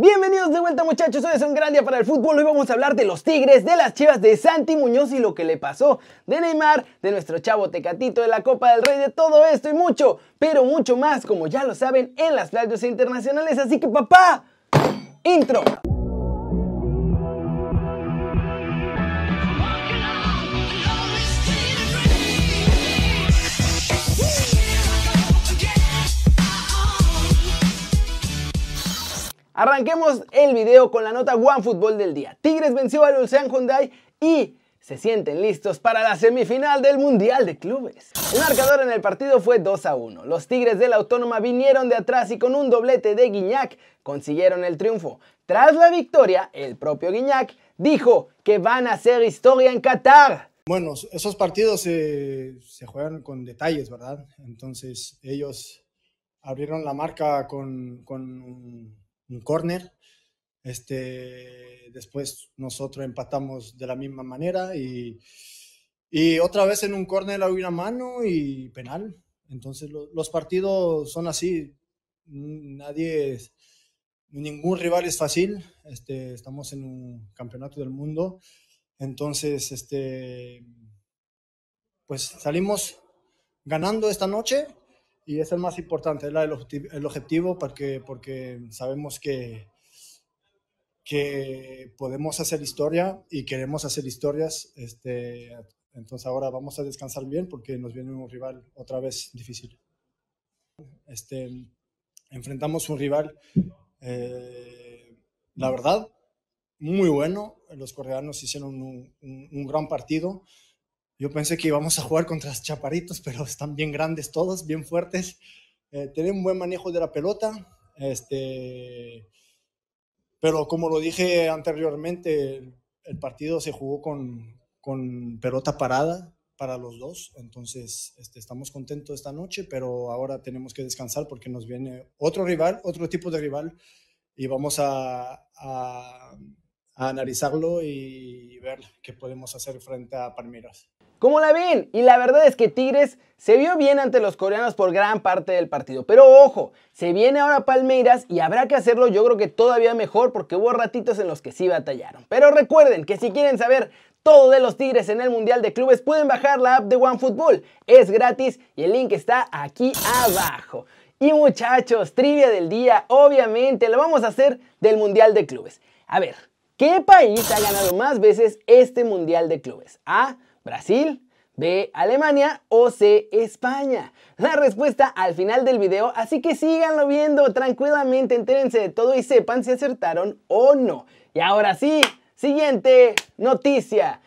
Bienvenidos de vuelta muchachos, hoy es un gran día para el fútbol, hoy vamos a hablar de los Tigres, de las Chivas, de Santi Muñoz y lo que le pasó, de Neymar, de nuestro chavo Tecatito, de la Copa del Rey, de todo esto y mucho, pero mucho más, como ya lo saben, en las playas internacionales, así que papá, intro. Arranquemos el video con la nota One Fútbol del día. Tigres venció al Ulsan Hyundai y se sienten listos para la semifinal del Mundial de Clubes. El marcador en el partido fue 2 a 1. Los Tigres de la Autónoma vinieron de atrás y con un doblete de Guiñac consiguieron el triunfo. Tras la victoria, el propio Guiñac dijo que van a hacer historia en Qatar. Bueno, esos partidos se juegan con detalles, ¿verdad? Entonces ellos abrieron la marca con, con un corner. Este, después nosotros empatamos de la misma manera y, y otra vez en un corner había una mano y penal. Entonces los partidos son así. Nadie, ningún rival es fácil. Este, estamos en un campeonato del mundo. Entonces, este, pues salimos ganando esta noche y es el más importante, es el, objetivo porque, porque sabemos que, que podemos hacer historia y queremos hacer historias. Este, entonces ahora vamos a descansar bien porque nos viene un rival otra vez difícil. Este, enfrentamos un rival, eh, la verdad, muy bueno. Los coreanos hicieron un, un gran partido. Yo pensé que íbamos a jugar contra los chaparitos, pero están bien grandes todos, bien fuertes. Eh, tienen un buen manejo de la pelota. Este, pero como lo dije anteriormente, el, partido se jugó con, con, pelota parada para los dos. Entonces, este, estamos contentos esta noche, pero ahora tenemos que descansar porque nos viene otro rival, otro tipo de rival, y vamos a, a, a analizarlo y ver qué podemos hacer frente a Palmeiras. ¿Cómo la ven? Y la verdad es que Tigres se vio bien ante los coreanos por gran parte del partido. Pero ojo, se viene ahora Palmeiras y habrá que hacerlo yo creo que todavía mejor porque hubo ratitos en los que sí batallaron. Pero recuerden que si quieren saber todo de los Tigres en el Mundial de Clubes pueden bajar la app de OneFootball. Es gratis y el link está aquí abajo. Y muchachos, trivia del día, obviamente lo vamos a hacer del Mundial de Clubes. A ver, ¿qué país ha ganado más veces este Mundial de Clubes? A. Brasil, B, Alemania o C, España. La respuesta al final del video, así que síganlo viendo tranquilamente, entérense de todo y sepan si acertaron o no. Y ahora sí, siguiente noticia.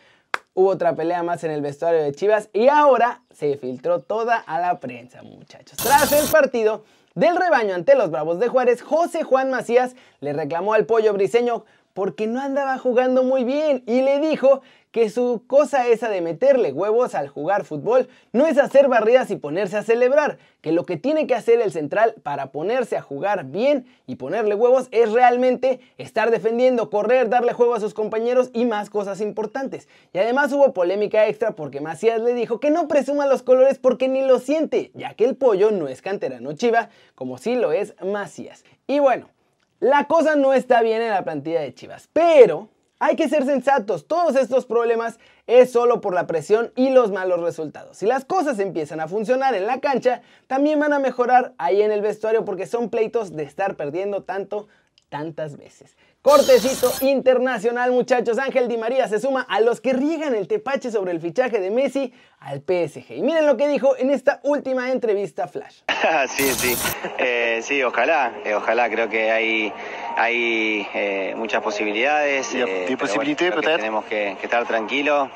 Hubo otra pelea más en el vestuario de Chivas y ahora se filtró toda a la prensa, muchachos. Tras el partido del rebaño ante los Bravos de Juárez, José Juan Macías le reclamó al pollo briseño porque no andaba jugando muy bien y le dijo que su cosa esa de meterle huevos al jugar fútbol no es hacer barridas y ponerse a celebrar, que lo que tiene que hacer el central para ponerse a jugar bien y ponerle huevos es realmente estar defendiendo, correr, darle juego a sus compañeros y más cosas importantes. Y además hubo polémica extra porque Macías le dijo que no presuma los colores porque ni lo siente, ya que el pollo no es canterano chiva, como sí lo es Macías. Y bueno, la cosa no está bien en la plantilla de Chivas, pero hay que ser sensatos, todos estos problemas es solo por la presión y los malos resultados. Si las cosas empiezan a funcionar en la cancha, también van a mejorar ahí en el vestuario porque son pleitos de estar perdiendo tanto tantas veces. Cortecito internacional, muchachos. Ángel Di María se suma a los que riegan el tepache sobre el fichaje de Messi al PSG. Y miren lo que dijo en esta última entrevista Flash. sí, sí. Eh, sí, ojalá. Eh, ojalá. Creo que hay, hay eh, muchas posibilidades. Eh, tenemos que, estar tranquilos.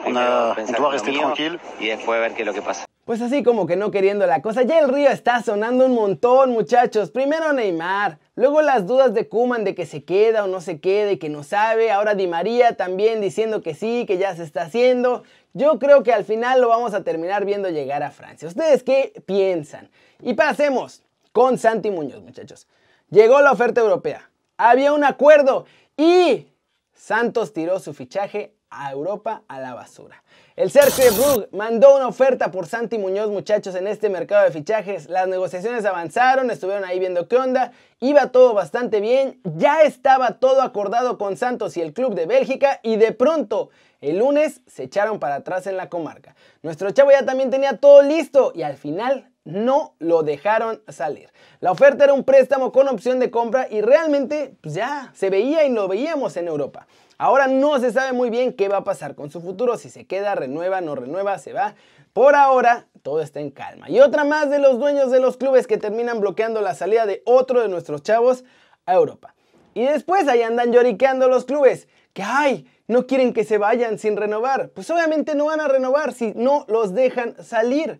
y después ver qué es lo que pasa. Pues así como que no queriendo la cosa, ya el río está sonando un montón, muchachos. Primero Neymar, luego las dudas de Kuman de que se queda o no se quede y que no sabe. Ahora Di María también diciendo que sí, que ya se está haciendo. Yo creo que al final lo vamos a terminar viendo llegar a Francia. ¿Ustedes qué piensan? Y pasemos con Santi Muñoz, muchachos. Llegó la oferta europea, había un acuerdo y Santos tiró su fichaje a Europa a la basura. El Cercle Brugge mandó una oferta por Santi Muñoz, muchachos, en este mercado de fichajes. Las negociaciones avanzaron, estuvieron ahí viendo qué onda. Iba todo bastante bien, ya estaba todo acordado con Santos y el club de Bélgica y de pronto el lunes se echaron para atrás en la comarca. Nuestro chavo ya también tenía todo listo y al final no lo dejaron salir. La oferta era un préstamo con opción de compra y realmente pues ya se veía y lo veíamos en Europa. Ahora no se sabe muy bien qué va a pasar con su futuro, si se queda, renueva, no renueva, se va. Por ahora todo está en calma. Y otra más de los dueños de los clubes que terminan bloqueando la salida de otro de nuestros chavos a Europa. Y después ahí andan lloriqueando los clubes, que ay, no quieren que se vayan sin renovar. Pues obviamente no van a renovar si no los dejan salir.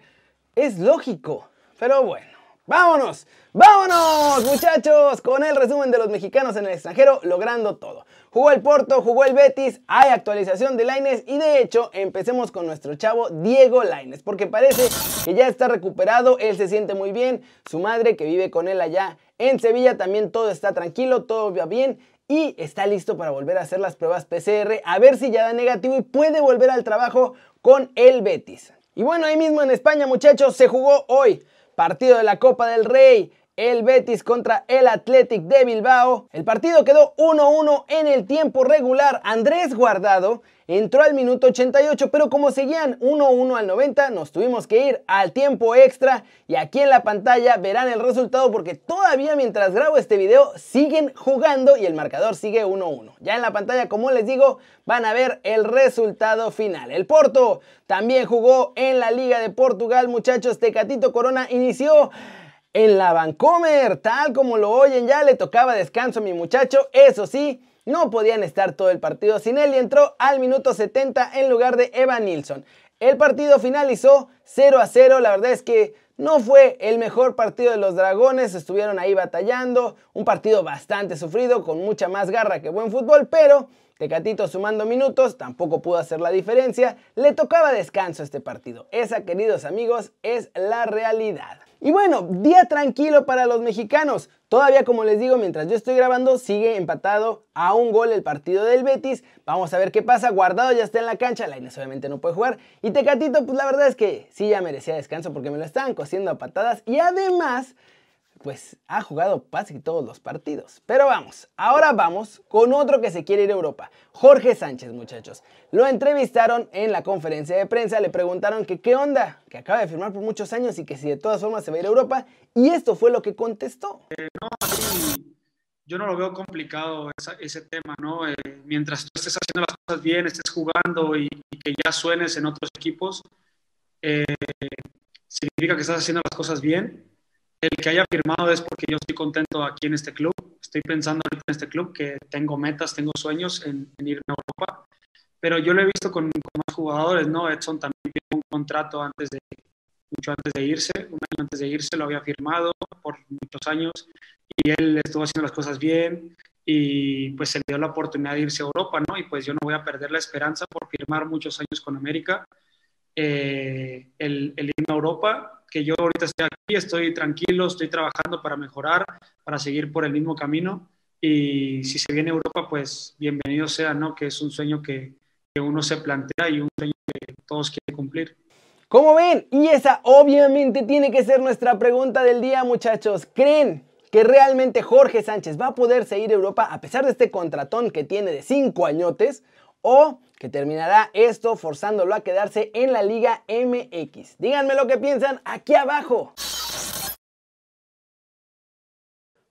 Es lógico. Pero bueno, vámonos, vámonos muchachos con el resumen de los mexicanos en el extranjero logrando todo. Jugó el Porto, jugó el Betis, hay actualización de Laines y de hecho empecemos con nuestro chavo Diego Laines porque parece que ya está recuperado, él se siente muy bien, su madre que vive con él allá en Sevilla también todo está tranquilo, todo va bien y está listo para volver a hacer las pruebas PCR a ver si ya da negativo y puede volver al trabajo con el Betis. Y bueno, ahí mismo en España, muchachos, se jugó hoy partido de la Copa del Rey. El Betis contra el Athletic de Bilbao. El partido quedó 1-1 en el tiempo regular. Andrés Guardado entró al minuto 88, pero como seguían 1-1 al 90, nos tuvimos que ir al tiempo extra y aquí en la pantalla verán el resultado porque todavía mientras grabo este video siguen jugando y el marcador sigue 1-1. Ya en la pantalla, como les digo, van a ver el resultado final. El Porto también jugó en la Liga de Portugal, muchachos. Tecatito Corona inició en la Vancomer, tal como lo oyen, ya le tocaba descanso a mi muchacho, eso sí, no podían estar todo el partido sin él y entró al minuto 70 en lugar de Evan Nilsson. El partido finalizó 0 a 0, la verdad es que no fue el mejor partido de los Dragones, estuvieron ahí batallando, un partido bastante sufrido, con mucha más garra que buen fútbol, pero Tecatito sumando minutos tampoco pudo hacer la diferencia, le tocaba descanso este partido. Esa, queridos amigos, es la realidad. Y bueno, día tranquilo para los mexicanos. Todavía, como les digo, mientras yo estoy grabando, sigue empatado a un gol el partido del Betis. Vamos a ver qué pasa. Guardado ya está en la cancha. Lainez obviamente no puede jugar. Y Tecatito, pues la verdad es que sí ya merecía descanso porque me lo estaban cosiendo a patadas. Y además pues ha jugado casi todos los partidos. Pero vamos, ahora vamos con otro que se quiere ir a Europa. Jorge Sánchez, muchachos. Lo entrevistaron en la conferencia de prensa, le preguntaron que qué onda, que acaba de firmar por muchos años y que si de todas formas se va a ir a Europa. Y esto fue lo que contestó. Eh, no, yo no lo veo complicado ese tema, ¿no? Eh, mientras tú estés haciendo las cosas bien, estés jugando y, que ya suenes en otros equipos, eh, significa que estás haciendo las cosas bien el que haya firmado es porque yo estoy contento aquí en este club. Estoy pensando en este club que tengo metas, tengo sueños en, irme a Europa. Pero yo lo he visto con, más jugadores, ¿no? Edson también tiene un contrato antes de, mucho antes de irse, un año antes de irse lo había firmado por muchos años y él estuvo haciendo las cosas bien y pues se le dio la oportunidad de irse a Europa, ¿no? Y pues yo no voy a perder la esperanza por firmar muchos años con América, eh, el, el irme a Europa que yo ahorita estoy aquí, estoy tranquilo, estoy trabajando para mejorar, para seguir por el mismo camino. Y si se viene a Europa, pues bienvenido sea, ¿no? Que es un sueño que, que uno se plantea y un sueño que todos quieren cumplir. Como ven, y esa obviamente tiene que ser nuestra pregunta del día, muchachos. ¿Creen que realmente Jorge Sánchez va a poder seguir a Europa a pesar de este contratón que tiene de 5 añotes? o terminará esto forzándolo a quedarse en la Liga MX. Díganme lo que piensan aquí abajo.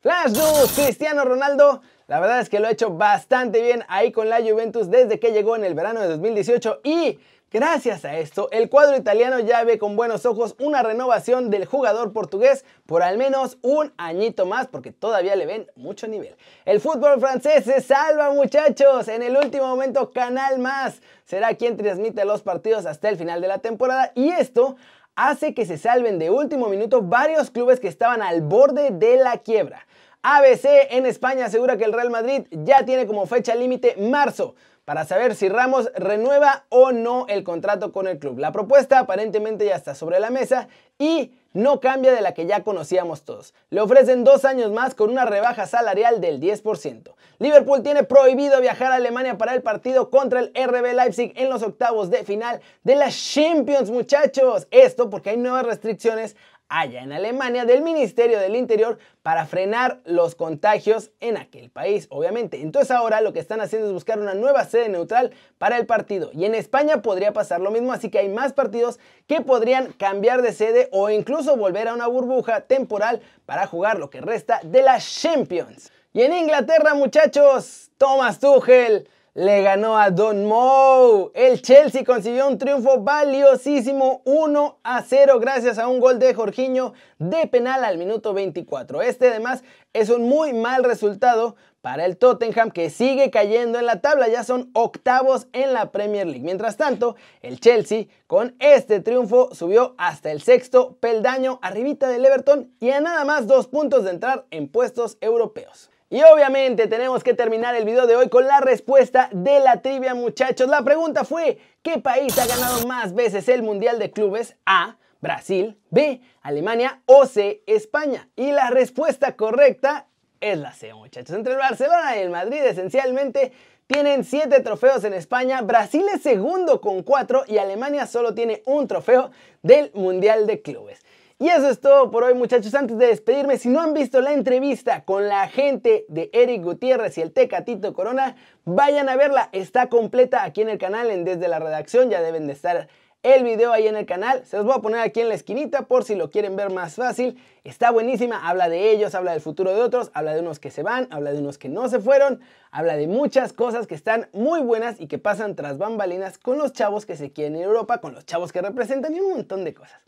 Flash News, Cristiano Ronaldo, la verdad es que lo ha hecho bastante bien ahí con la Juventus desde que llegó en el verano de 2018 y Gracias a esto, el cuadro italiano ya ve con buenos ojos una renovación del jugador portugués por al menos un añito más porque todavía le ven mucho nivel. El fútbol francés se salva muchachos, en el último momento Canal Más será quien transmite los partidos hasta el final de la temporada y esto hace que se salven de último minuto varios clubes que estaban al borde de la quiebra. ABC en España asegura que el Real Madrid ya tiene como fecha límite marzo para saber si Ramos renueva o no el contrato con el club. La propuesta aparentemente ya está sobre la mesa y no cambia de la que ya conocíamos todos. Le ofrecen dos años más con una rebaja salarial del 10%. Liverpool tiene prohibido viajar a Alemania para el partido contra el RB Leipzig en los octavos de final de la Champions, muchachos. Esto porque hay nuevas restricciones allá en Alemania del Ministerio del Interior para frenar los contagios en aquel país, obviamente. Entonces ahora lo que están haciendo es buscar una nueva sede neutral para el partido. Y en España podría pasar lo mismo, así que hay más partidos que podrían cambiar de sede o incluso volver a una burbuja temporal para jugar lo que resta de la Champions. Y en Inglaterra, muchachos, Thomas Tuchel le ganó a Don Moe. El Chelsea consiguió un triunfo valiosísimo 1 a 0 gracias a un gol de Jorginho de penal al minuto 24. Este además es un muy mal resultado para el Tottenham que sigue cayendo en la tabla, ya son octavos en la Premier League. Mientras tanto, el Chelsea con este triunfo subió hasta el sexto peldaño arribita del Everton y a nada más dos puntos de entrar en puestos europeos. Y obviamente tenemos que terminar el video de hoy con la respuesta de la trivia muchachos. La pregunta fue, ¿qué país ha ganado más veces el Mundial de Clubes? A. Brasil, B. Alemania o C. España. Y la respuesta correcta es la C muchachos. Entre el Barcelona y el Madrid esencialmente tienen 7 trofeos en España, Brasil es segundo con 4 y Alemania solo tiene un trofeo del Mundial de Clubes. Y eso es todo por hoy muchachos. Antes de despedirme, si no han visto la entrevista con la gente de Eric Gutiérrez y el Tecatito Corona, vayan a verla. Está completa aquí en el canal en Desde la Redacción. Ya deben de estar el video ahí en el canal. Se los voy a poner aquí en la esquinita por si lo quieren ver más fácil. Está buenísima, habla de ellos, habla del futuro de otros, habla de unos que se van, habla de unos que no se fueron, habla de muchas cosas que están muy buenas y que pasan tras bambalinas con los chavos que se quieren a Europa, con los chavos que representan y un montón de cosas.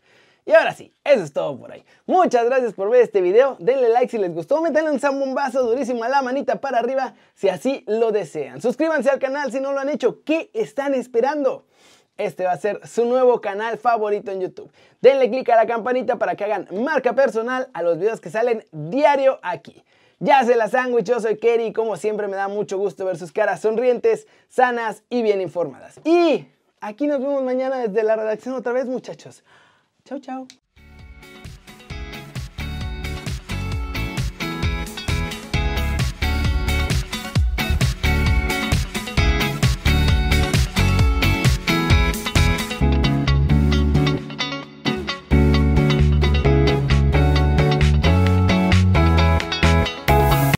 Y ahora sí, eso es todo por ahí. Muchas gracias por ver este video. Denle like si les gustó. Métanle un zambombazo durísimo a la manita para arriba si así lo desean. Suscríbanse al canal si no lo han hecho. ¿Qué están esperando? Este va a ser su nuevo canal favorito en YouTube. Denle click a la campanita para que hagan marca personal a los videos que salen diario aquí. Ya se la sándwich, yo soy Kerry y como siempre me da mucho gusto ver sus caras sonrientes, sanas y bien informadas. Y aquí nos vemos mañana desde la redacción otra vez muchachos. Chao, chao.